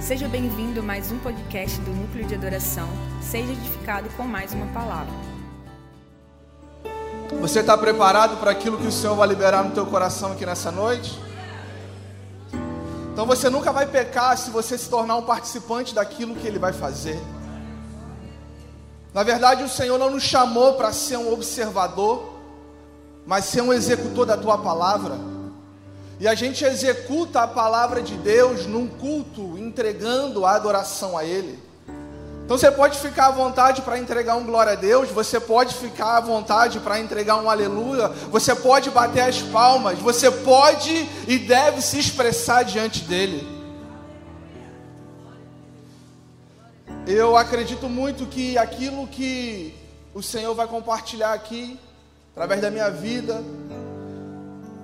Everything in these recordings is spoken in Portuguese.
Seja bem-vindo a mais um podcast do Núcleo de Adoração. Seja edificado com mais uma palavra. Você está preparado para aquilo que o Senhor vai liberar no teu coração aqui nessa noite? Então você nunca vai pecar se você se tornar um participante daquilo que Ele vai fazer. Na verdade, o Senhor não nos chamou para ser um observador, mas ser um executor da tua palavra. E a gente executa a palavra de Deus num culto, entregando a adoração a Ele. Então você pode ficar à vontade para entregar um glória a Deus, você pode ficar à vontade para entregar um aleluia, você pode bater as palmas, você pode e deve se expressar diante dele. Eu acredito muito que aquilo que o Senhor vai compartilhar aqui, através da minha vida,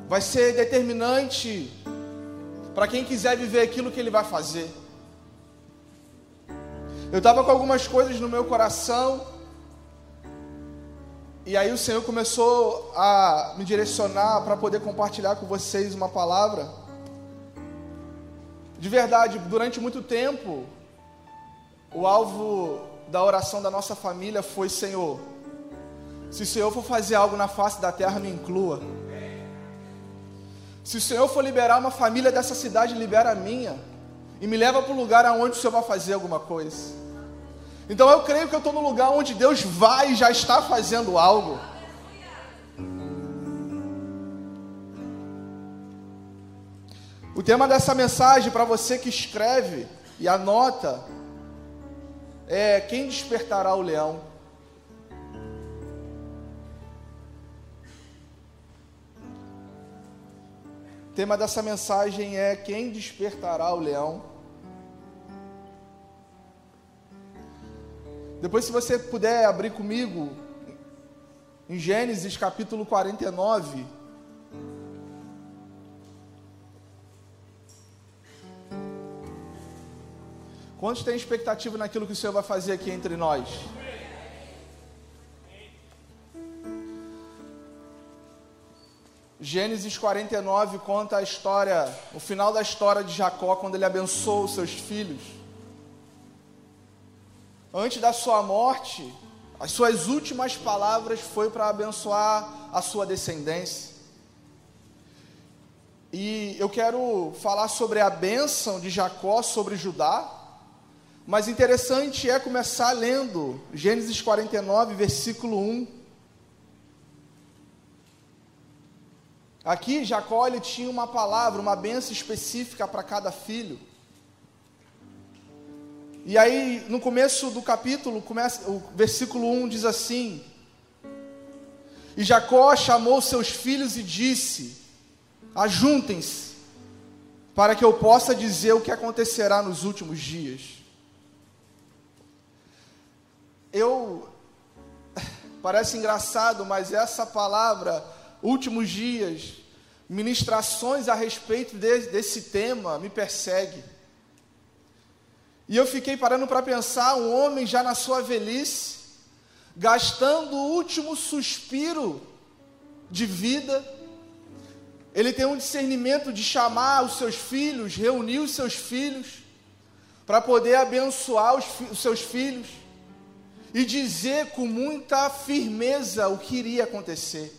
vai ser determinante para quem quiser viver aquilo que Ele vai fazer. Eu estava com algumas coisas no meu coração, e aí o Senhor começou a me direcionar para poder compartilhar com vocês uma palavra. De verdade, durante muito tempo, o alvo da oração da nossa família foi: Senhor, se o Senhor for fazer algo na face da terra, me inclua. Se o Senhor for liberar uma família dessa cidade, libera a minha. E me leva para o lugar aonde o Senhor vai fazer alguma coisa. Então eu creio que eu estou no lugar onde Deus vai e já está fazendo algo. O tema dessa mensagem, para você que escreve e anota, é quem despertará o leão? Tema dessa mensagem é quem despertará o leão? Depois, se você puder abrir comigo em Gênesis capítulo 49. Quantos têm expectativa naquilo que o Senhor vai fazer aqui entre nós? Gênesis 49 conta a história, o final da história de Jacó, quando ele abençoou os seus filhos. Antes da sua morte, as suas últimas palavras foi para abençoar a sua descendência. E eu quero falar sobre a bênção de Jacó sobre Judá, mas interessante é começar lendo Gênesis 49, versículo 1. Aqui Jacó ele tinha uma palavra, uma benção específica para cada filho. E aí, no começo do capítulo, começa, o versículo 1 diz assim: E Jacó chamou seus filhos e disse: Ajuntem-se, para que eu possa dizer o que acontecerá nos últimos dias. Eu parece engraçado, mas essa palavra, últimos dias, ministrações a respeito de, desse tema me persegue. E eu fiquei parando para pensar, um homem já na sua velhice, gastando o último suspiro de vida, ele tem um discernimento de chamar os seus filhos, reunir os seus filhos, para poder abençoar os, os seus filhos e dizer com muita firmeza o que iria acontecer.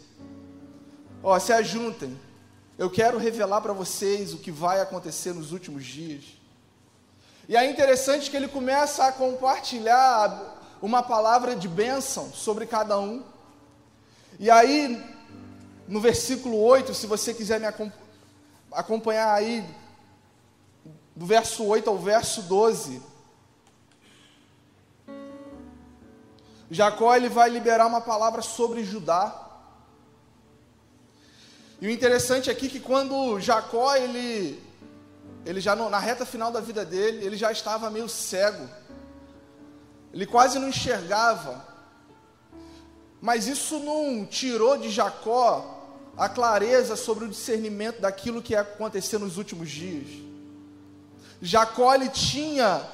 Ó, se ajuntem. Eu quero revelar para vocês o que vai acontecer nos últimos dias. E é interessante que ele começa a compartilhar uma palavra de bênção sobre cada um. E aí, no versículo 8, se você quiser me acompanhar aí, do verso 8 ao verso 12, Jacó ele vai liberar uma palavra sobre Judá. E o interessante aqui é que quando Jacó ele ele já na reta final da vida dele, ele já estava meio cego. Ele quase não enxergava. Mas isso não tirou de Jacó a clareza sobre o discernimento daquilo que ia acontecer nos últimos dias. Jacó ele tinha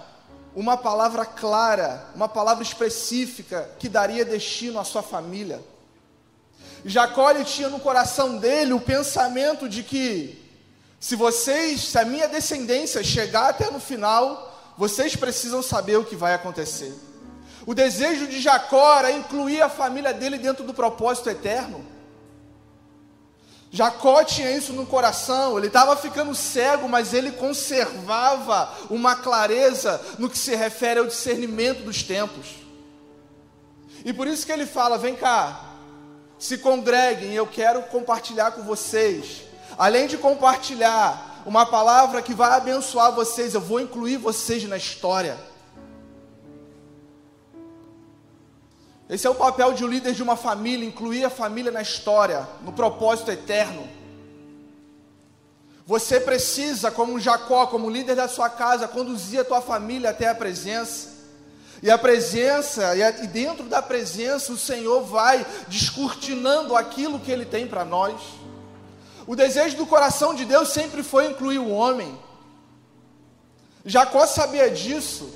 uma palavra clara, uma palavra específica que daria destino à sua família. Jacó tinha no coração dele o pensamento de que Se vocês, se a minha descendência chegar até no final, vocês precisam saber o que vai acontecer. O desejo de Jacó era incluir a família dele dentro do propósito eterno. Jacó tinha isso no coração, ele estava ficando cego, mas ele conservava uma clareza no que se refere ao discernimento dos tempos. E por isso que ele fala: vem cá, se congreguem, eu quero compartilhar com vocês. Além de compartilhar uma palavra que vai abençoar vocês, eu vou incluir vocês na história. Esse é o papel de um líder de uma família, incluir a família na história, no propósito eterno. Você precisa, como Jacó, como líder da sua casa, conduzir a tua família até a presença. E a presença, e dentro da presença, o Senhor vai descortinando aquilo que Ele tem para nós. O desejo do coração de Deus sempre foi incluir o homem. Jacó sabia disso.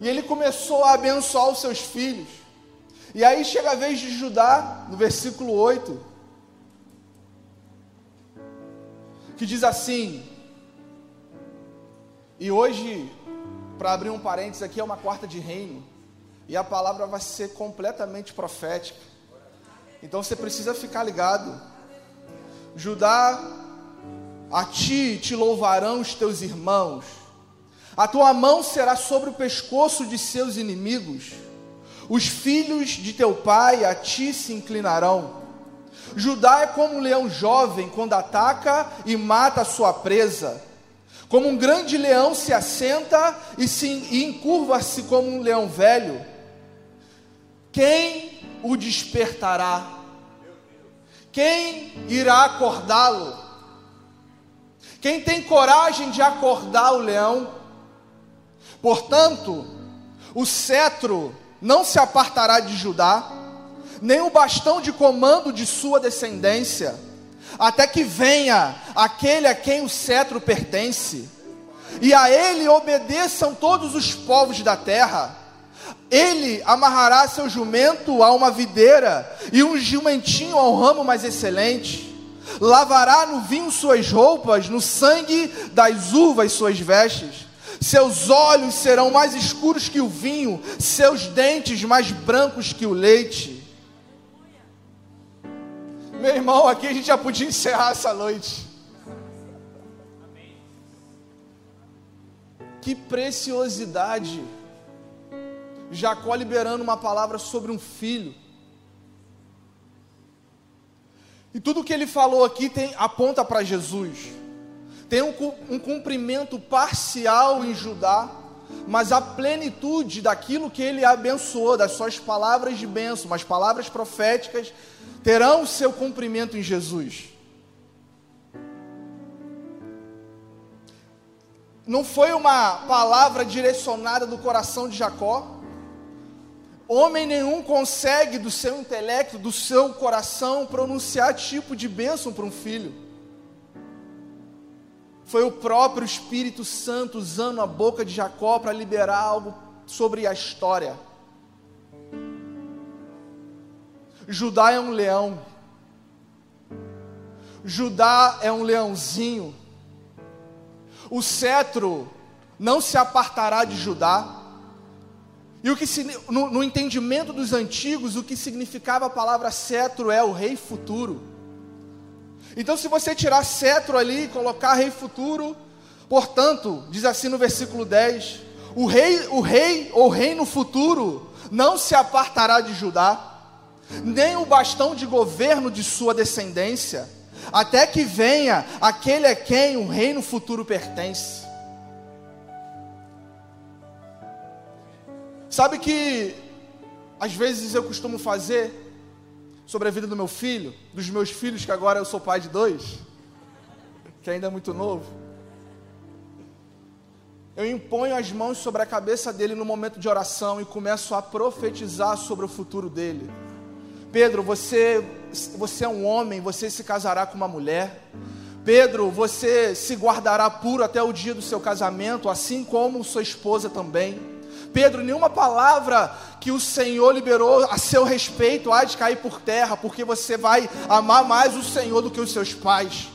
E ele começou a abençoar os seus filhos. E aí chega a vez de Judá, no versículo 8, que diz assim: E hoje, para abrir um parênteses aqui, é uma quarta de reino, e a palavra vai ser completamente profética. Então você precisa ficar ligado. Judá, a ti te louvarão os teus irmãos a tua mão será sobre o pescoço de seus inimigos. Os filhos de teu pai a ti se inclinarão. Judá é como um leão jovem quando ataca e mata a sua presa. Como um grande leão se assenta e, se, e encurva-se como um leão velho. Quem o despertará? Quem irá acordá-lo? Quem tem coragem de acordar o leão? Portanto, o cetro não se apartará de Judá, nem o bastão de comando de sua descendência, até que venha aquele a quem o cetro pertence, e a ele obedeçam todos os povos da terra. Ele amarrará seu jumento a uma videira e um jumentinho ao ramo mais excelente. Lavará no vinho suas roupas, no sangue das uvas suas vestes seus olhos serão mais escuros que o vinho, seus dentes mais brancos que o leite. Meu irmão, aqui a gente já podia encerrar essa noite. Que preciosidade. Jacó liberando uma palavra sobre um filho. E tudo que ele falou aqui tem, aponta para Jesus tem um, um cumprimento parcial em Judá, mas a plenitude daquilo que ele abençoou, das suas palavras de bênção, as palavras proféticas, terão o seu cumprimento em Jesus. Não foi uma palavra direcionada do coração de Jacó. Homem nenhum consegue, do seu intelecto, do seu coração, pronunciar tipo de bênção para um filho. Foi o próprio Espírito Santo usando a boca de Jacó para liberar algo sobre a história. Judá é um leão. Judá é um leãozinho. O cetro não se apartará de Judá. E o que no, no entendimento dos antigos, o que significava a palavra cetro é o rei futuro. Então, se você tirar cetro ali e colocar rei futuro, portanto, diz assim no versículo 10: o rei, o rei ou reino futuro não se apartará de Judá, nem o bastão de governo de sua descendência, até que venha aquele a quem o reino futuro pertence. Sabe que às vezes eu costumo fazer sobre a vida do meu filho, dos meus filhos, que agora eu sou pai de dois, que ainda é muito novo. Eu imponho as mãos sobre a cabeça dele no momento de oração e começo a profetizar sobre o futuro dele. Pedro, você, você é um homem, você se casará com uma mulher. Pedro, você se guardará puro até o dia do seu casamento, assim como sua esposa também. Pedro, nenhuma palavra que o Senhor liberou a seu respeito há de cair por terra, porque você vai amar mais o Senhor do que os seus pais.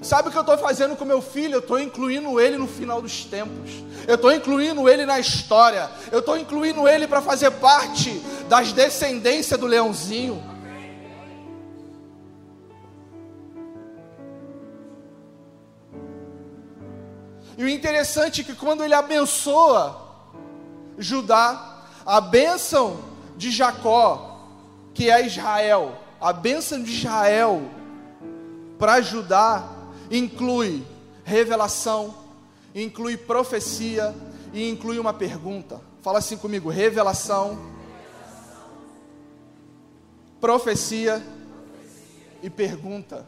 Sabe o que eu estou fazendo com meu filho? Eu estou incluindo ele no final dos tempos. Eu estou incluindo ele na história. Eu estou incluindo ele para fazer parte das descendências do leãozinho. E o interessante é que quando ele abençoa Judá, a bênção de Jacó, que é Israel, a bênção de Israel para Judá inclui revelação, inclui profecia e inclui uma pergunta. Fala assim comigo: revelação, profecia e pergunta.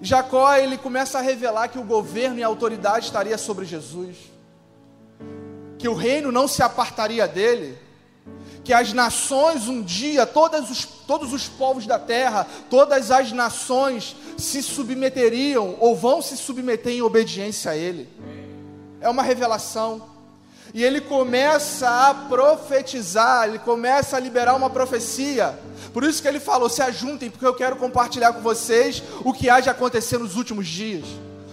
Jacó ele começa a revelar que o governo e a autoridade estaria sobre Jesus, que o reino não se apartaria dele, que as nações um dia, todos os, todos os povos da terra, todas as nações se submeteriam ou vão se submeter em obediência a ele. É uma revelação. E ele começa a profetizar, ele começa a liberar uma profecia. Por isso que ele falou: se ajuntem, porque eu quero compartilhar com vocês o que há de acontecer nos últimos dias,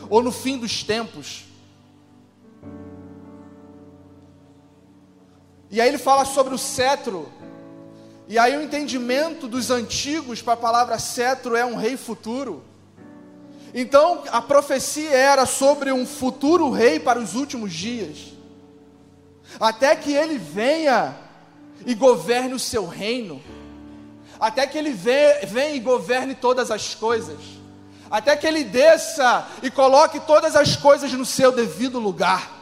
ou no fim dos tempos. E aí ele fala sobre o cetro. E aí o entendimento dos antigos para a palavra cetro é um rei futuro. Então a profecia era sobre um futuro rei para os últimos dias até que ele venha e governe o seu reino, até que ele venha e governe todas as coisas, até que ele desça e coloque todas as coisas no seu devido lugar.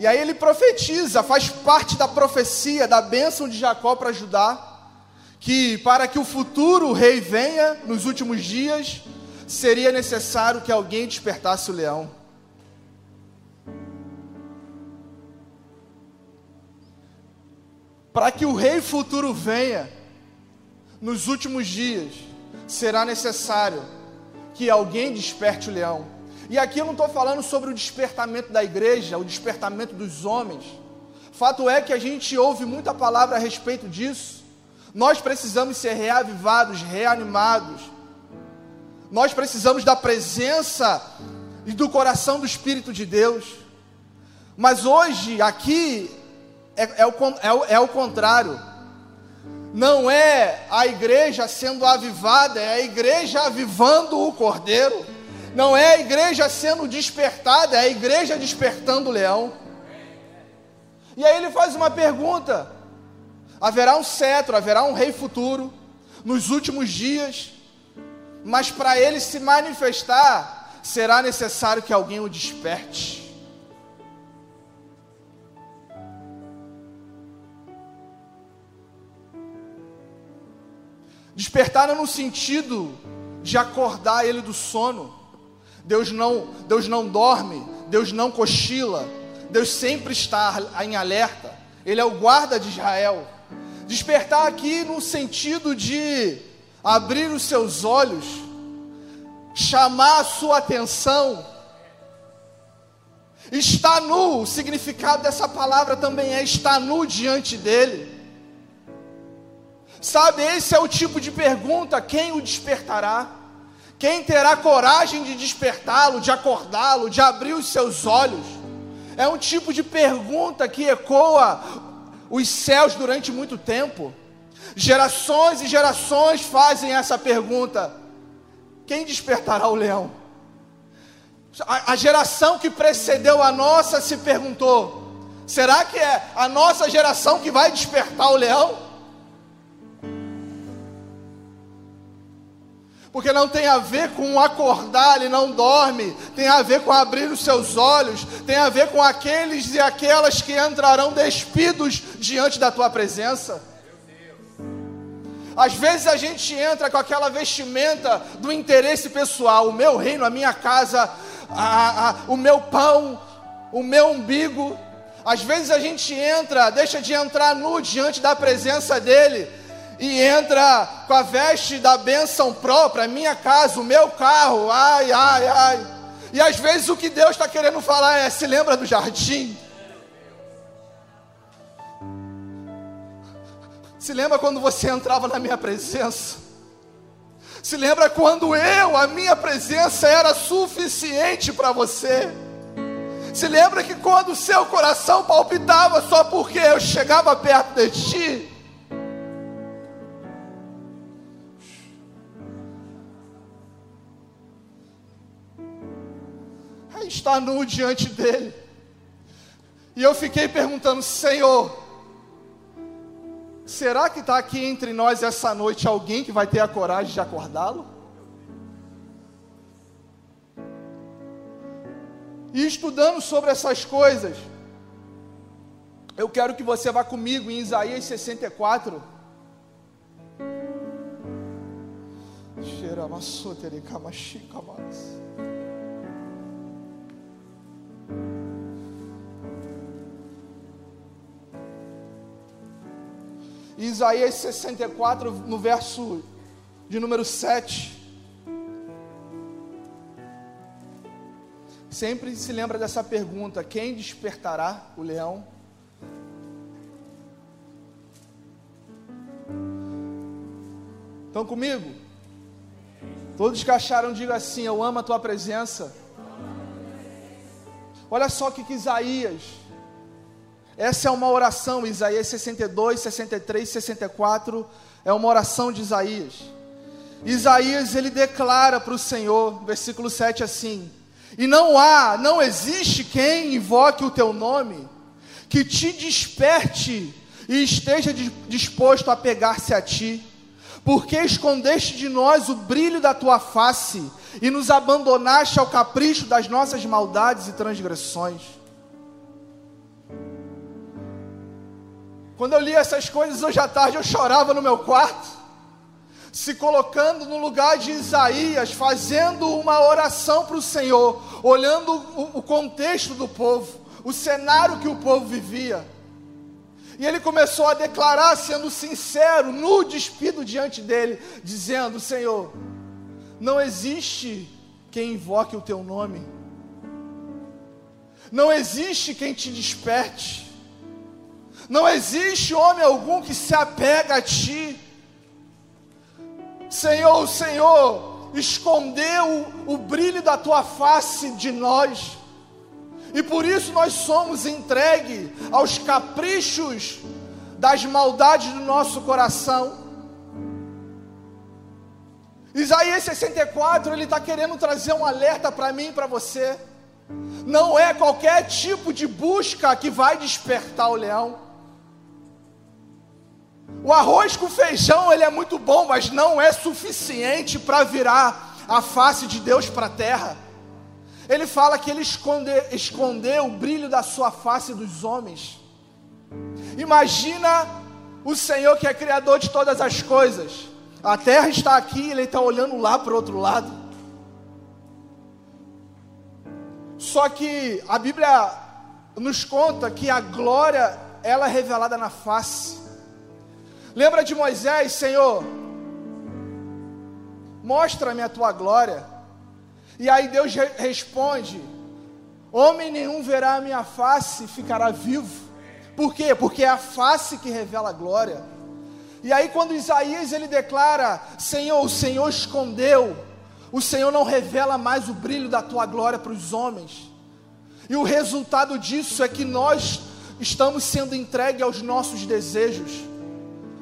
E aí ele profetiza, faz parte da profecia, da bênção de Jacó para Judá, que para que o futuro rei venha nos últimos dias, seria necessário que alguém despertasse o leão. Para que o rei futuro venha, nos últimos dias, será necessário que alguém desperte o leão. E aqui eu não estou falando sobre o despertamento da igreja, o despertamento dos homens. Fato é que a gente ouve muita palavra a respeito disso. Nós precisamos ser reavivados, reanimados nós precisamos da presença e do coração do Espírito de Deus. Mas hoje, aqui, é, é, o, é, o, é o contrário. Não é a igreja sendo avivada, é a igreja avivando o cordeiro. Não é a igreja sendo despertada, é a igreja despertando o leão. E aí ele faz uma pergunta: haverá um cetro, haverá um rei futuro nos últimos dias mas para ele se manifestar, será necessário que alguém o desperte. Despertar não no sentido de acordar ele do sono. Deus não, Deus não dorme, Deus não cochila, Deus sempre está em alerta. Ele é o guarda de Israel. Despertar aqui no sentido de abrir os seus olhos, chamar a sua atenção. Está nu, o significado dessa palavra também é estar nu diante dele. Sabe, esse é o tipo de pergunta: quem o despertará? Quem terá coragem de despertá-lo, de acordá-lo, de abrir os seus olhos? É um tipo de pergunta que ecoa os céus durante muito tempo. Gerações e gerações fazem essa pergunta: quem despertará o leão? A, a, geração que precedeu a nossa se perguntou: será que é a nossa geração que vai despertar o leão? Porque não tem a ver com acordar, ele não dorme, tem a ver com abrir os seus olhos, tem a ver com aqueles e aquelas que entrarão despidos diante da tua presença. Às vezes a gente entra com aquela vestimenta do interesse pessoal, o meu reino, a minha casa, a, a, o meu pão, o meu umbigo. Às vezes a gente entra, deixa de entrar nu diante da presença dele e entra com a veste da bênção própria, minha casa, o meu carro, ai, ai, ai. E às vezes o que Deus está querendo falar é: se lembra do jardim? Se lembra quando você entrava na minha presença? Se lembra quando eu, a minha presença era suficiente para você? Se lembra que quando o seu coração palpitava só porque eu chegava perto de ti? Aí está nu diante dele. E eu fiquei perguntando, Senhor, Será que está aqui entre nós essa noite alguém que vai ter a coragem de acordá-lo? E estudando sobre essas coisas, eu quero que você vá comigo em Isaías 64. Cheira Isaías 64, no verso de número 7. Sempre se lembra dessa pergunta: quem despertará o leão? Estão comigo? Todos que acharam, diga assim: Eu amo a tua presença. Olha só o que, que Isaías essa é uma oração, Isaías 62, 63, 64, é uma oração de Isaías. Isaías ele declara para o Senhor, versículo 7 assim: E não há, não existe quem invoque o teu nome, que te desperte e esteja disposto a pegar-se a ti, porque escondeste de nós o brilho da tua face e nos abandonaste ao capricho das nossas maldades e transgressões. Quando eu li essas coisas hoje à tarde, eu chorava no meu quarto, se colocando no lugar de Isaías, fazendo uma oração para o Senhor, olhando o, o contexto do povo, o cenário que o povo vivia. E ele começou a declarar, sendo sincero, nu despido diante dele, dizendo: Senhor, não existe quem invoque o teu nome, não existe quem te desperte, não existe homem algum que se apega a ti. Senhor, o Senhor escondeu o, brilho da tua face de nós. E por isso nós somos entregues aos caprichos das maldades do nosso coração. Isaías 64, ele está querendo trazer um alerta para mim e para você. Não é qualquer tipo de busca que vai despertar o leão. O arroz com feijão ele é muito bom, mas não é suficiente para virar a face de Deus para a terra. Ele fala que ele esconde, escondeu o brilho da sua face dos homens. Imagina o Senhor que é criador de todas as coisas. A terra está aqui, ele está olhando lá para o outro lado. Só que a Bíblia nos conta que a glória ela é revelada na face. Lembra de Moisés, Senhor? Mostra-me a tua glória. E aí Deus re responde: Homem nenhum verá a minha face e ficará vivo. Por quê? Porque é a face que revela a glória. E aí quando Isaías ele declara: Senhor, o Senhor escondeu, o Senhor não revela mais o brilho da tua glória para os homens. E o resultado disso é que nós estamos sendo entregues aos nossos desejos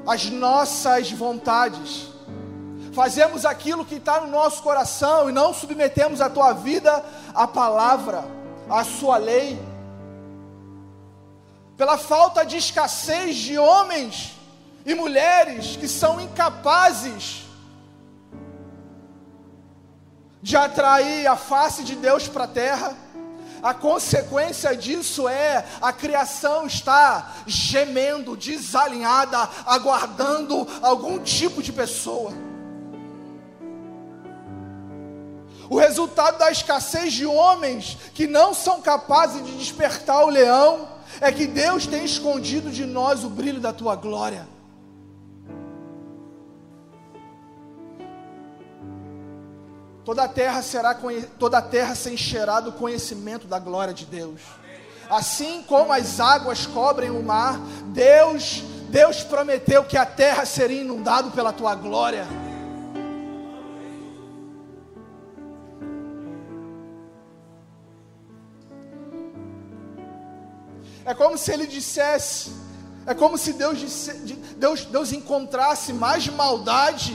as nossas vontades, fazemos aquilo que está no nosso coração e não submetemos a tua vida à palavra, à sua lei. Pela falta de escassez de homens e mulheres que são incapazes de atrair a face de Deus para a terra a consequência disso é a criação está gemendo, desalinhada, aguardando algum tipo de pessoa. O resultado da escassez de homens que não são capazes de despertar o leão é que Deus tem escondido de nós o brilho da tua glória. Toda a terra será toda a terra se encherá do conhecimento da glória de Deus. Assim como as águas cobrem o mar, Deus Deus prometeu que a terra seria inundada pela tua glória. É como se ele dissesse, é como se Deus, disse, Deus, Deus encontrasse mais maldade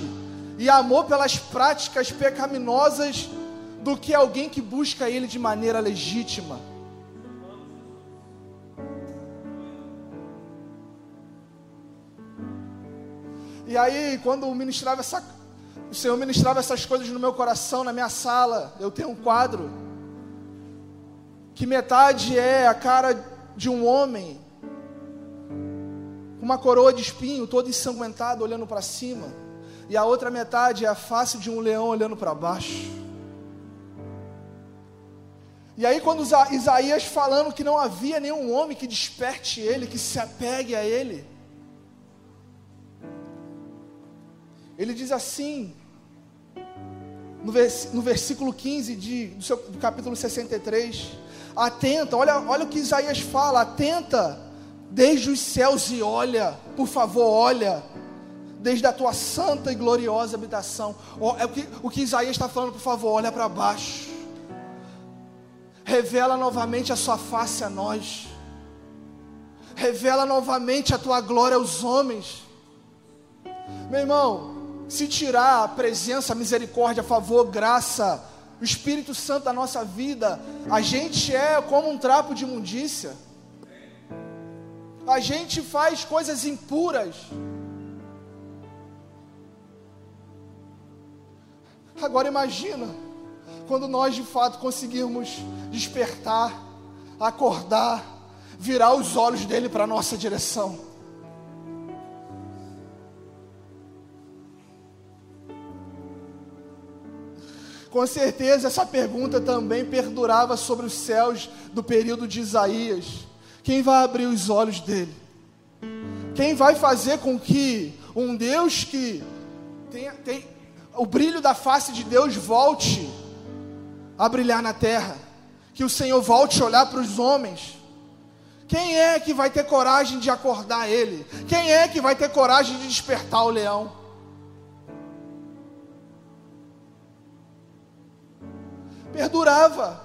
e amor pelas práticas pecaminosas do que alguém que busca Ele de maneira legítima. E aí, quando ministrava essa, o Senhor ministrava essas coisas no meu coração, na minha sala, eu tenho um quadro que metade é a cara de um homem com uma coroa de espinho, todo ensanguentado, olhando para cima, e a outra metade é a face de um leão olhando para baixo. E aí, quando Isaías falando que não havia nenhum homem que desperte ele, que se apegue a ele, ele diz assim, no, vers, no versículo 15 de, do, seu, do capítulo 63, atenta, olha, olha o que Isaías fala, atenta desde os céus e olha, por favor, olha, desde a tua santa e gloriosa habitação. É o que, o que Isaías está falando, por favor, olha para baixo. Revela novamente a sua face a nós. Revela novamente a tua glória aos homens. Meu irmão, se tirar a presença, a misericórdia, a favor, graça, o Espírito Santo da nossa vida, a gente é como um trapo de imundícia. A gente faz coisas impuras. Agora imagina quando nós de fato conseguirmos despertar, acordar, virar os olhos dele para a nossa direção. Com certeza essa pergunta também perdurava sobre os céus do período de Isaías. Quem vai abrir os olhos dele? Quem vai fazer com que um Deus que tem, tem o brilho da face de Deus volte a brilhar na terra? Que o Senhor volte a olhar para os homens? Quem é que vai ter coragem de acordar ele? Quem é que vai ter coragem de despertar o leão? perdurava.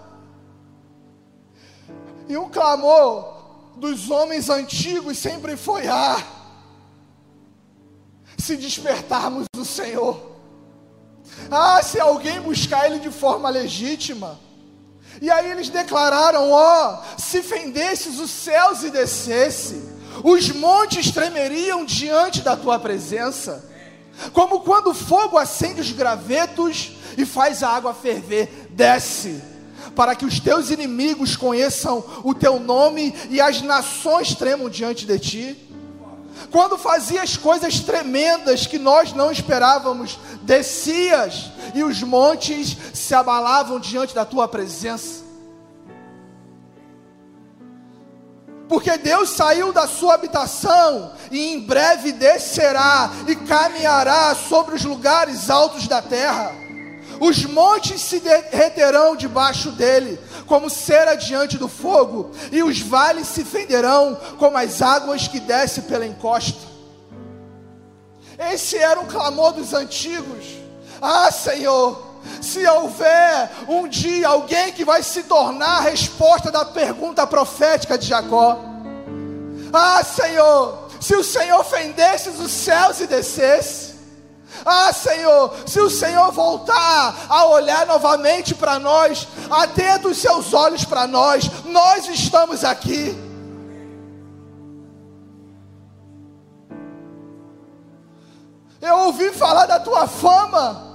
E o clamor dos homens antigos sempre foi: ah, se despertarmos do Senhor, ah, se alguém buscar Ele de forma legítima. E aí eles declararam: ó, oh, se fendesses os céus e descesse, os montes tremeriam diante da tua presença, como quando o fogo acende os gravetos e faz a água ferver desce, para que os teus inimigos conheçam o teu nome e as nações tremam diante de ti. Quando fazias coisas tremendas que nós não esperávamos, descias e os montes se abalavam diante da tua presença. porque Deus saiu da sua habitação e em breve descerá e caminhará sobre os lugares altos da terra os montes se derreterão debaixo dele, como cera diante do fogo, e os vales se fenderão como as águas que descem pela encosta. Esse era o clamor dos antigos. Ah, Senhor, se houver um dia alguém que vai se tornar a resposta da pergunta profética de Jacó. Ah, Senhor, se o Senhor fendesse os céus e descesse, ah, Senhor, se o Senhor voltar a olhar novamente para nós, atenta os seus olhos para nós, nós estamos aqui. Eu ouvi falar da tua fama,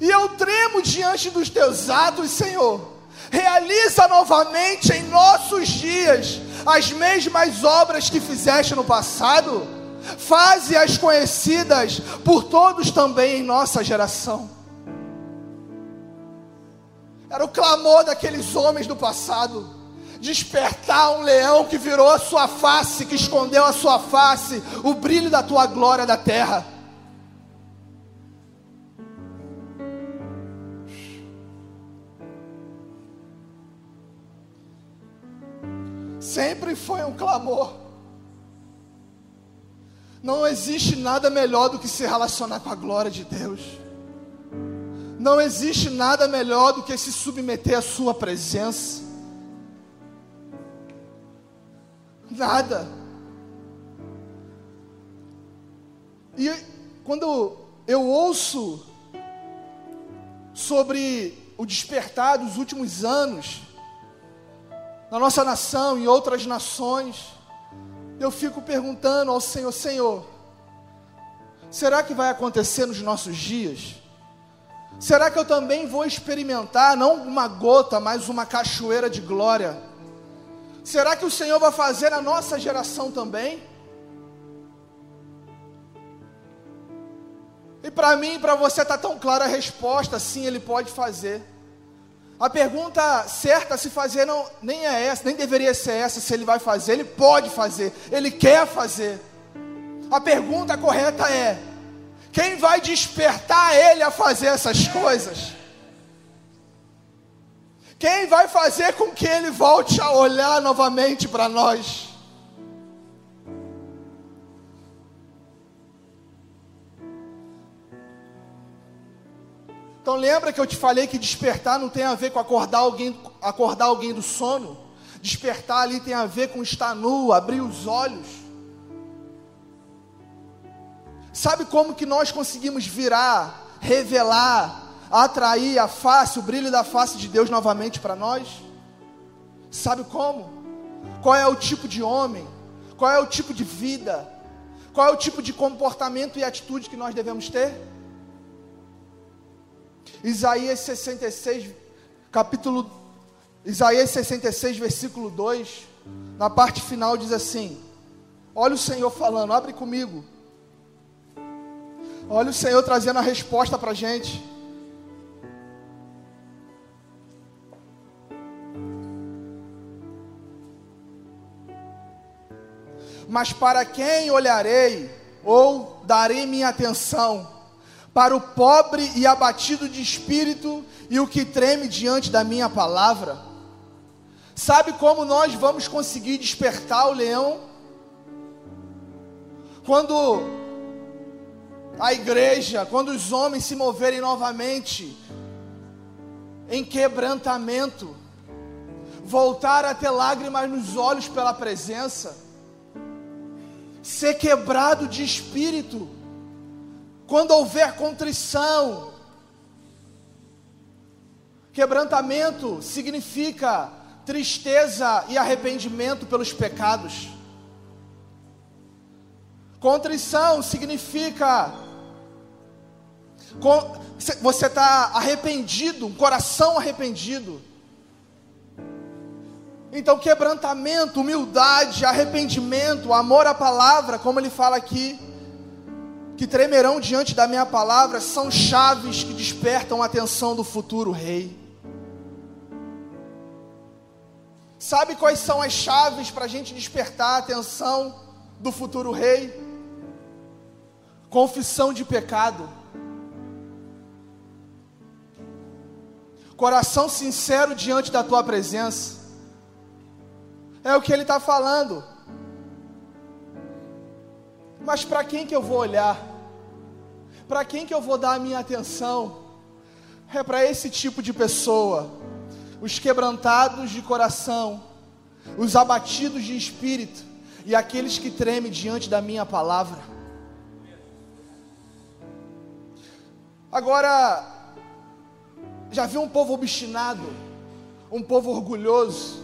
e eu tremo diante dos teus atos, Senhor. Realiza novamente em nossos dias as mesmas obras que fizeste no passado faze-as conhecidas por todos também em nossa geração. Era o clamor daqueles homens do passado. Despertar um leão que virou a sua face, que escondeu a sua face, o brilho da tua glória da terra. Sempre foi um clamor Não existe nada melhor do que se relacionar com a glória de Deus. Não existe nada melhor do que se submeter à Sua presença. Nada. E quando eu ouço sobre o despertar dos últimos anos, na nossa nação e outras nações, eu fico perguntando ao Senhor: Senhor, será que vai acontecer nos nossos dias? Será que eu também vou experimentar, não uma gota, mas uma cachoeira de glória? Será que o Senhor vai fazer na nossa geração também? E para mim, para você está tão clara a resposta, sim, ele pode fazer. A pergunta certa a se fazer não, nem é essa, nem deveria ser essa, se ele vai fazer, ele pode fazer, ele quer fazer. A pergunta correta é: quem vai despertar ele a fazer essas coisas? Quem vai fazer com que ele volte a olhar novamente para nós? Então lembra que eu te falei que despertar não tem a ver com acordar alguém, acordar alguém do sono? Despertar ali tem a ver com estar nu, abrir os olhos. Sabe como que nós conseguimos virar, revelar, atrair a face, o brilho da face de Deus novamente para nós? Sabe como? Qual é o tipo de homem? Qual é o tipo de vida? Qual é o tipo de comportamento e atitude que nós devemos ter? Isaías 66, capítulo Isaías 66, versículo 2, na parte final diz assim: Olha o Senhor falando, abre comigo. Olha o Senhor trazendo a resposta para a gente. Mas para quem olharei ou darei minha atenção? Para o pobre e abatido de espírito e o que treme diante da minha palavra. Sabe como nós vamos conseguir despertar o leão? Quando a igreja, quando os homens se moverem novamente em quebrantamento, voltar a ter lágrimas nos olhos pela presença, ser quebrado de espírito, quando houver contrição, quebrantamento significa tristeza e arrependimento pelos pecados. Contrição significa você está arrependido, um coração arrependido. Então, quebrantamento, humildade, arrependimento, amor à palavra, como ele fala aqui, que tremerão diante da minha palavra são chaves que despertam a atenção do futuro rei. Sabe quais são as chaves para a gente despertar a atenção do futuro rei? Confissão de pecado, coração sincero diante da tua presença, é o que ele está falando. Mas para quem que eu vou olhar? Para quem que eu vou dar a minha atenção? É para esse tipo de pessoa, os quebrantados de coração, os abatidos de espírito e aqueles que tremem diante da minha palavra. Agora, já viu um povo obstinado, um povo orgulhoso?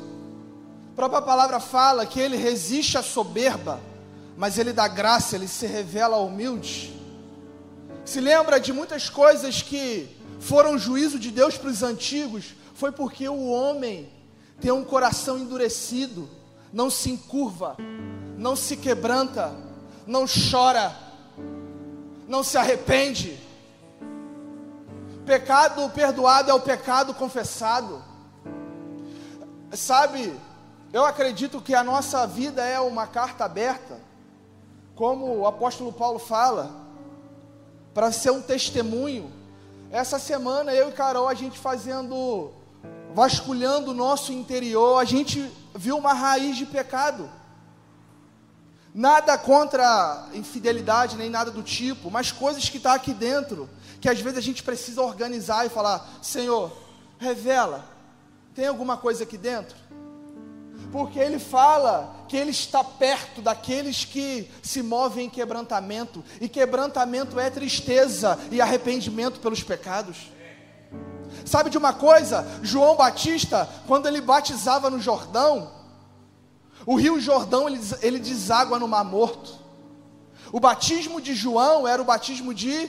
A própria palavra fala que ele resiste à soberba, mas ele dá graça, ele se revela humilde se lembra de muitas coisas que foram juízo de Deus para os antigos, foi porque o homem tem um coração endurecido, não se encurva, não se quebranta, não chora, não se arrepende. Pecado perdoado é o pecado confessado. Sabe, eu acredito que a nossa vida é uma carta aberta, como o apóstolo Paulo fala para ser um testemunho. Essa semana eu e Carol a gente fazendo vasculhando o nosso interior, a gente viu uma raiz de pecado. Nada contra infidelidade, nem nada do tipo, mas coisas que estão tá aqui dentro, que às vezes a gente precisa organizar e falar: Senhor, revela, tem alguma coisa aqui dentro? Porque ele fala que ele está perto daqueles que se movem em quebrantamento, e quebrantamento é tristeza e arrependimento pelos pecados. Sabe de uma coisa? João Batista, quando ele batizava no Jordão, o rio Jordão ele, ele deságua no Mar Morto. O batismo de João era o batismo de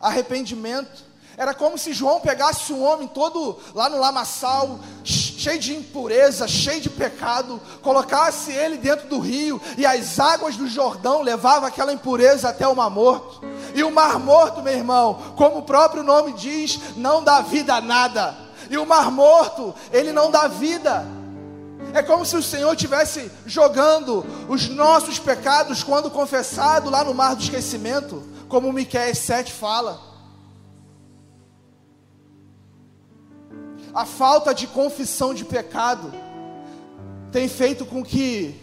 arrependimento. Era como se João pegasse um homem todo lá no lamaçal, cheio de impureza, cheio de pecado, colocasse ele dentro do rio e as águas do Jordão levavam aquela impureza até o Mar Morto. E o Mar Morto, meu irmão, como o próprio nome diz, não dá vida a nada. E o Mar Morto, ele não dá vida. É como se o Senhor estivesse jogando os nossos pecados quando confessado lá no mar do esquecimento, como Miqueias 7 fala. A falta de confissão de pecado tem feito com que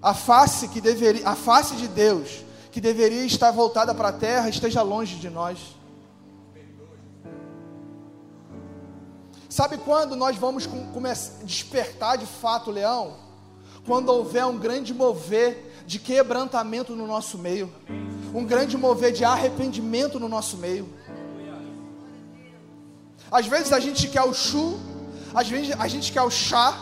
a face que deveria, a face de Deus, que deveria estar voltada para a terra, esteja longe de nós. Sabe quando nós vamos despertar de fato o leão? Quando houver um grande mover de quebrantamento no nosso meio, um grande mover de arrependimento no nosso meio. Às vezes a gente quer o chu, às vezes a gente quer o chá,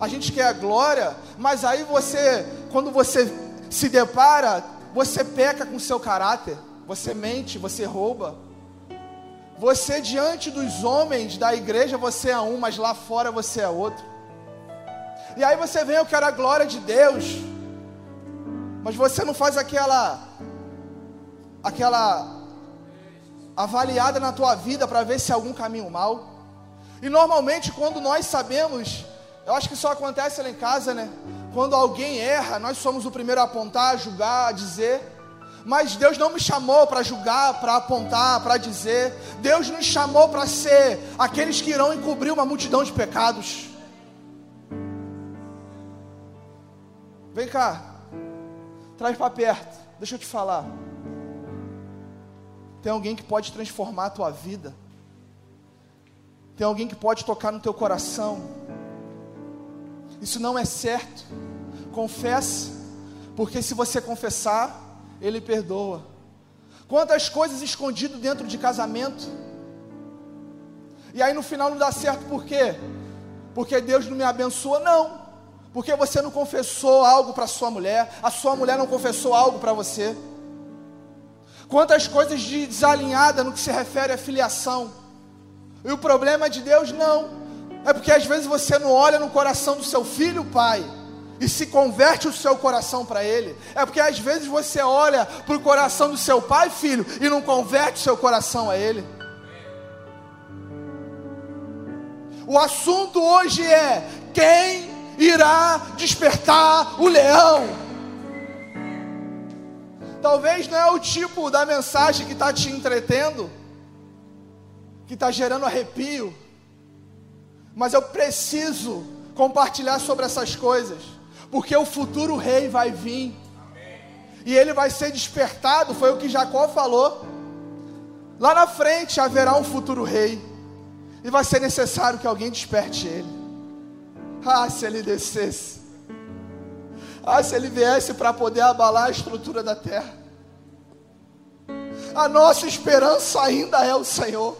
a gente quer a glória, mas aí você, quando você se depara, você peca com seu caráter, você mente, você rouba. Você diante dos homens da igreja você é um, mas lá fora você é outro. E aí você vem, eu quero a glória de Deus, mas você não faz aquela aquela avaliada na tua vida para ver se há algum caminho mal. E normalmente quando nós sabemos, eu acho que só acontece lá em casa, né? Quando alguém erra, nós somos o primeiro a apontar, a julgar, a dizer. Mas Deus não me chamou para julgar, para apontar, para dizer. Deus nos chamou para ser aqueles que irão encobrir uma multidão de pecados. Vem cá, traz para perto, deixa eu te falar. Tem alguém que pode transformar a tua vida. Tem alguém que pode tocar no teu coração. Isso não é certo. Confessa, porque se você confessar, Ele perdoa. Quantas coisas escondidas dentro de casamento. E aí no final não dá certo por quê? Porque Deus não me abençoa, não. Porque você não confessou algo para sua mulher, a sua mulher não confessou algo para você. Quantas coisas de desalinhada no que se refere à filiação. E o problema de Deus não. É porque às vezes você não olha no coração do seu filho, pai, e se converte o seu coração para ele. É porque às vezes você olha para o coração do seu pai, filho, e não converte o seu coração a ele. O assunto hoje é quem irá despertar o leão. Talvez não é o tipo da mensagem que está te entretendo, que está gerando arrepio, mas eu preciso compartilhar sobre essas coisas, porque o futuro rei vai vir, e ele vai ser despertado, foi o que Jacó falou. Lá na frente haverá um futuro rei, e vai ser necessário que alguém desperte ele. Ah, se ele descesse. Ah, se ele viesse para poder abalar a estrutura da terra. A nossa esperança ainda é o Senhor.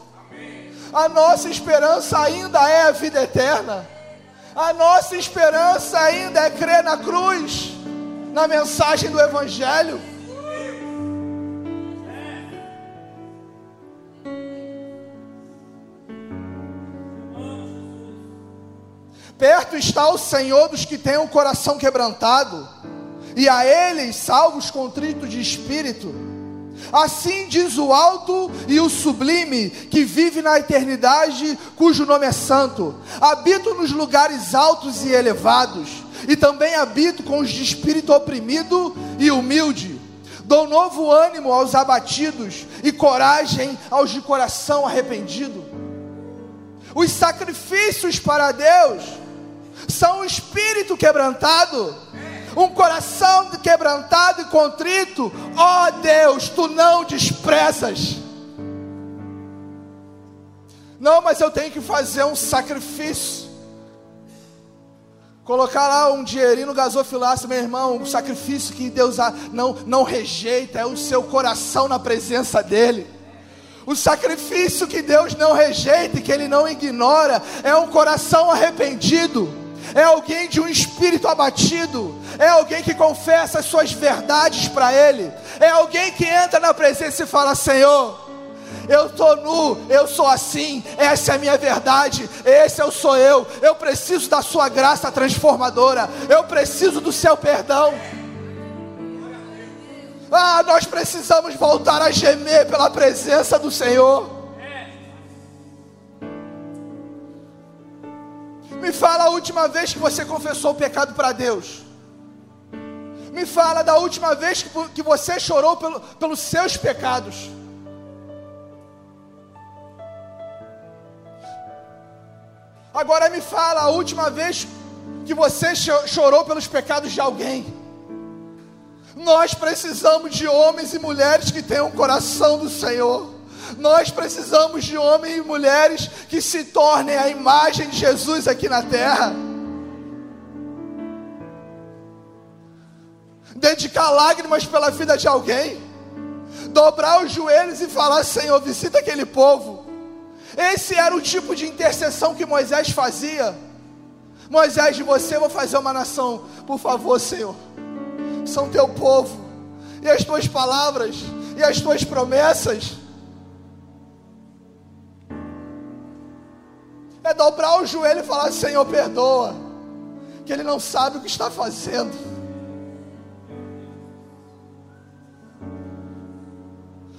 A nossa esperança ainda é a vida eterna. A nossa esperança ainda é crer na cruz, na mensagem do Evangelho. Perto está o Senhor dos que têm o coração quebrantado, e a eles salvos contritos de espírito. Assim diz o alto e o sublime, que vive na eternidade, cujo nome é santo. Habito nos lugares altos e elevados, e também habito com os de espírito oprimido e humilde. Dou novo ânimo aos abatidos e coragem aos de coração arrependido. Os sacrifícios para Deus são o espírito quebrantado. um coração quebrantado e contrito, ó Deus, tu não desprezas. Não, mas eu tenho que fazer um sacrifício. Colocar lá um dinheirinho no gasofilaço, meu irmão, um sacrifício que Deus não, não rejeita, é o seu coração na presença dEle. O sacrifício que Deus não rejeita e que Ele não ignora é um coração arrependido, é alguém de um espírito abatido, é alguém que confessa as suas verdades para Ele, é alguém que entra na presença e fala: Senhor, eu estou nu, eu sou assim, essa é a minha verdade, esse eu sou eu, eu preciso da sua graça transformadora, eu preciso do seu perdão. Ah, nós precisamos voltar a gemer pela presença do Senhor. Me fala a última vez que você confessou o pecado para Deus. Me fala da última vez que você chorou pelo, pelos seus pecados. Agora me fala a última vez que você chorou pelos pecados de alguém. Nós precisamos de homens e mulheres que tenham o coração do Senhor. Nós precisamos de homens e mulheres que se tornem a imagem de Jesus aqui na terra. Dedicar lágrimas pela vida de alguém. Dobrar os joelhos e falar: Senhor, visita aquele povo. Esse era o tipo de intercessão que Moisés fazia. Moisés, de você eu vou fazer uma nação, por favor, Senhor. São teu povo, e as tuas palavras, e as tuas promessas. É dobrar o joelho e falar: Senhor, perdoa, que ele não sabe o que está fazendo.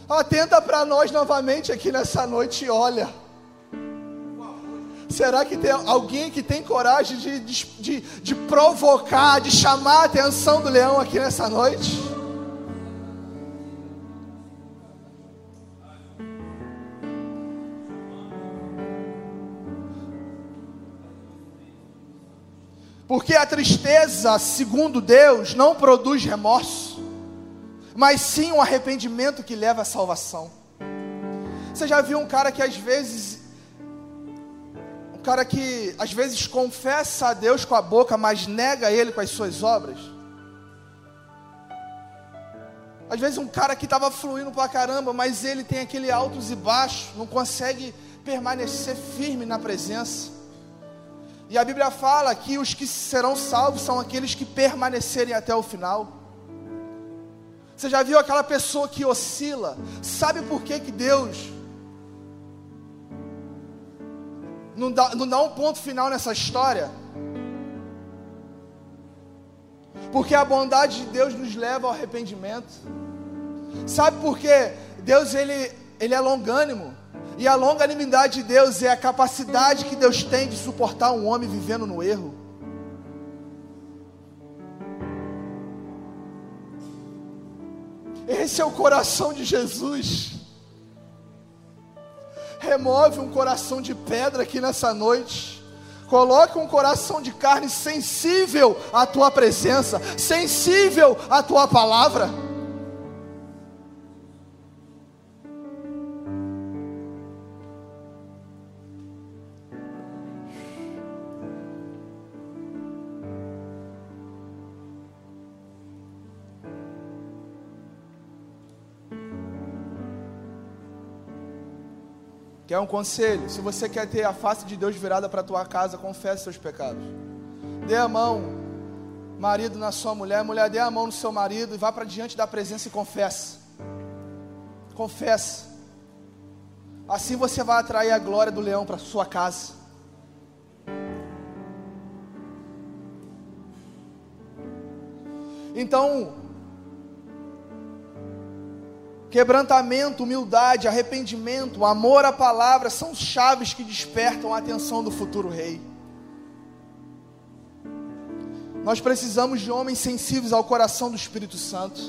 Atenta para nós novamente aqui nessa noite e olha. Será que tem alguém que tem coragem de, de, de, provocar, de chamar a atenção do leão aqui nessa noite? Porque a tristeza, segundo Deus, não produz remorso mas sim um arrependimento que leva à salvação. Você já viu um cara que às vezes um cara que às vezes confessa a Deus com a boca, mas nega ele com as suas obras? Às vezes um cara que estava fluindo pra caramba, mas ele tem aquele altos e baixos, não consegue permanecer firme na presença. E a Bíblia fala que os que serão salvos são aqueles que permanecerem até o final. Você já viu aquela pessoa que oscila? Sabe por que, que Deus não dá, não dá um ponto final nessa história? Porque a bondade de Deus nos leva ao arrependimento. Sabe por quê? Deus ele, ele é longânimo. E a longanimidade de Deus é a capacidade que Deus tem de suportar um homem vivendo no erro. Esse é o coração de Jesus. Remove um coração de pedra aqui nessa noite. Coloque um coração de carne sensível à tua presença, sensível à tua palavra. Quer um conselho? Se você quer ter a face de Deus virada para a tua casa, confesse seus pecados. Dê a mão, marido na sua mulher, mulher dê a mão no seu marido e vá para diante da presença e confesse. Confesse. Assim você vai atrair a glória do leão para sua casa. Então, Quebrantamento, humildade, arrependimento, amor à palavra são chaves que despertam a atenção do futuro rei. Nós precisamos de homens sensíveis ao coração do Espírito Santo.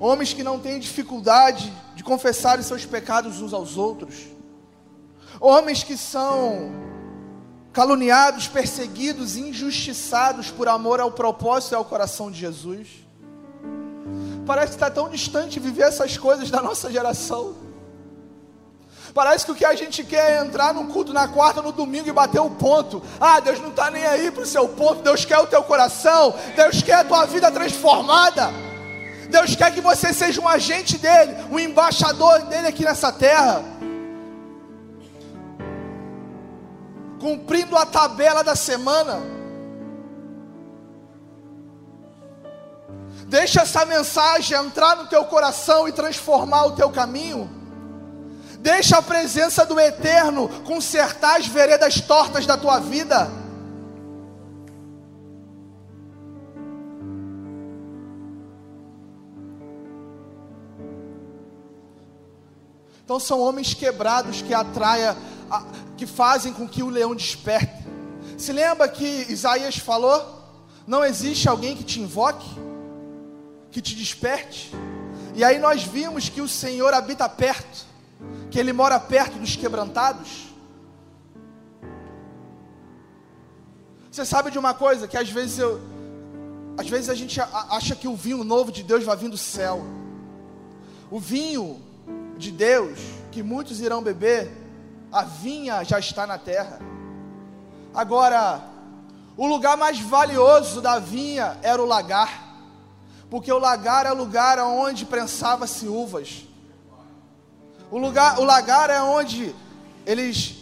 Homens que não têm dificuldade de confessar os seus pecados uns aos outros. Homens que são caluniados, perseguidos, injustiçados por amor ao propósito e ao coração de Jesus. Parece que está tão distante viver essas coisas da nossa geração. Parece que o que a gente quer é entrar no culto na quarta, no domingo e bater o ponto. Ah, Deus não está nem aí para o seu ponto. Deus quer o teu coração. Deus quer a tua vida transformada. Deus quer que você seja um agente dele, um embaixador dele aqui nessa terra. Cumprindo a tabela da semana. Deixa essa mensagem entrar no teu coração e transformar o teu caminho. Deixa a presença do Eterno consertar as veredas tortas da tua vida. Então são homens quebrados que atraem, que fazem com que o leão desperte. Se lembra que Isaías falou? Não existe alguém que te invoque, que te desperte. E aí nós vimos que o Senhor habita perto, que Ele mora perto dos quebrantados. Você sabe de uma coisa que às vezes eu, às vezes a gente acha que o vinho novo de Deus vai vir do céu. O vinho de Deus, que muitos irão beber, a vinha já está na terra. Agora, o lugar mais valioso da vinha era o lagar, porque o lagar é o lugar onde prensava-se uvas. O, lugar, o lagar é onde eles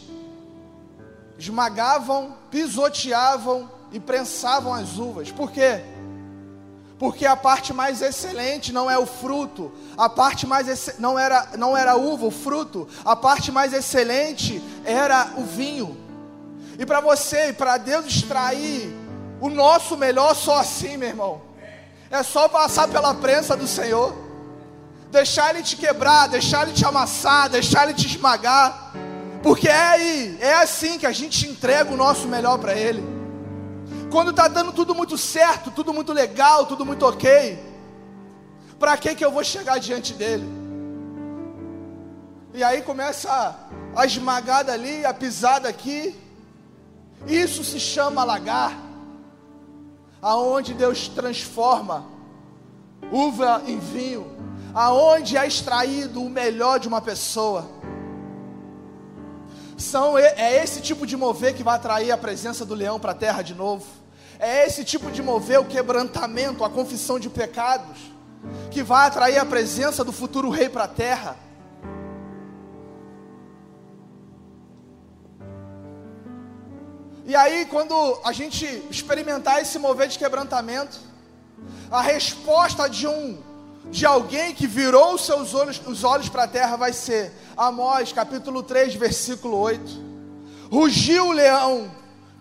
esmagavam, pisoteavam e prensavam as uvas. Por quê? Porque a parte mais excelente não é o fruto, a parte mais não era não era a uva, o fruto, a parte mais excelente era o vinho. E para você, para Deus extrair o nosso melhor só assim, meu irmão. É só passar pela prensa do Senhor. Deixar ele te quebrar, deixar ele te amassar, deixar ele te esmagar. Porque é aí, é assim que a gente entrega o nosso melhor para ele. Quando está dando tudo muito certo, tudo muito legal, tudo muito ok, para que que eu vou chegar diante dele? E aí começa a, a esmagada ali, a pisada aqui. Isso se chama lagar, aonde Deus transforma uva em vinho, aonde é extraído o melhor de uma pessoa. São, é esse tipo de mover que vai atrair a presença do leão para a terra de novo. É esse tipo de mover o quebrantamento, a confissão de pecados, que vai atrair a presença do futuro rei para a terra. E aí, quando a gente experimentar esse mover de quebrantamento, a resposta de um de alguém que virou os seus olhos, os olhos para a terra vai ser Amós, capítulo 3, versículo 8. Rugiu o leão,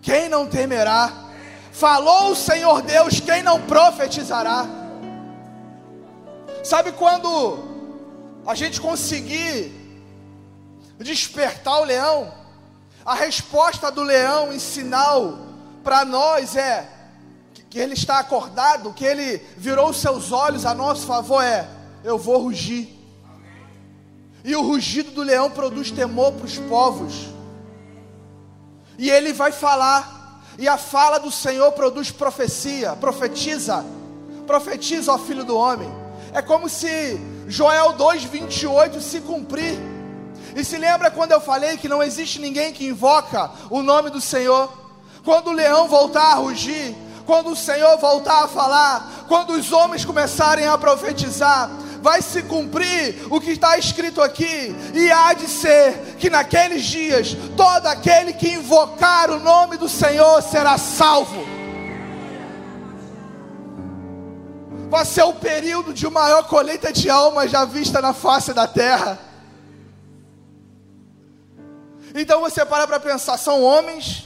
quem não temerá? Falou o Senhor Deus, quem não profetizará? Sabe quando a gente conseguir despertar o leão? A resposta do leão em sinal para nós é que ele está acordado, que ele virou seus olhos a nosso favor é: eu vou rugir. E o rugido do leão produz temor para os povos. E ele vai falar. E a fala do Senhor produz profecia, profetiza. Profetiza, ó filho do homem. É como se Joel 2:28 se cumprir. E se lembra quando eu falei que não existe ninguém que invoca o nome do Senhor? Quando o leão voltar a rugir, quando o Senhor voltar a falar, quando os homens começarem a profetizar, vai se cumprir o que está escrito aqui, e há de ser que naqueles dias todo aquele que invocar o nome do Senhor será salvo. Vai ser o período de maior colheita de almas já vista na face da terra. Então você para para pensar, são homens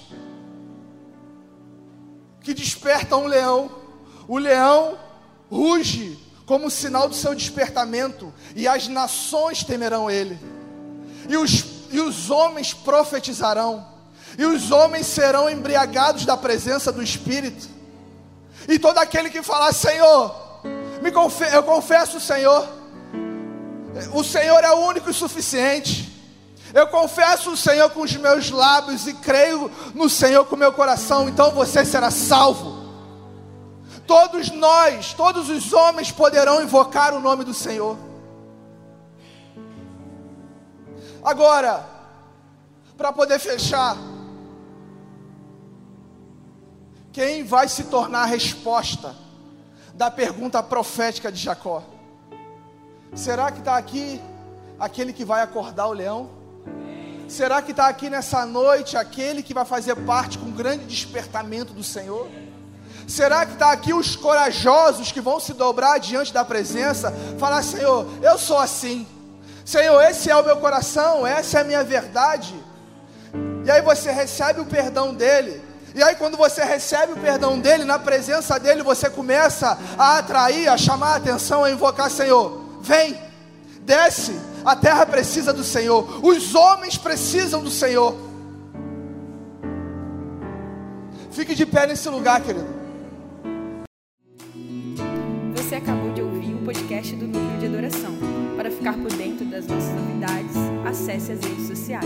que despertam um leão. O leão ruge como sinal do seu despertamento, e as nações temerão ele, e os, e os homens profetizarão, e os homens serão embriagados da presença do Espírito, e todo aquele que falar, Senhor, me confe eu confesso, Senhor, o Senhor é o único e suficiente, Eu confesso o Senhor com os meus lábios e creio no Senhor com o meu coração, então você será salvo. Todos nós, todos os homens poderão invocar o nome do Senhor. Agora, para poder fechar, quem vai se tornar a resposta da pergunta profética de Jacó? Será que está aqui aquele que vai acordar o leão? Será que está aqui nessa noite aquele que vai fazer parte com um grande despertamento do Senhor? Será que está aqui os corajosos que vão se dobrar diante da presença, falar: Senhor, eu sou assim, Senhor, esse é o meu coração, essa é a minha verdade. E aí você recebe o perdão dele. E aí, quando você recebe o perdão dele, na presença dele, você começa a atrair, a chamar a atenção, a invocar: Senhor, vem, desce, a terra precisa do Senhor, os homens precisam do Senhor. Fique de pé nesse lugar, querido. Você acabou de ouvir o podcast do Núcleo de Adoração. Para ficar por dentro das nossas novidades, acesse as redes sociais.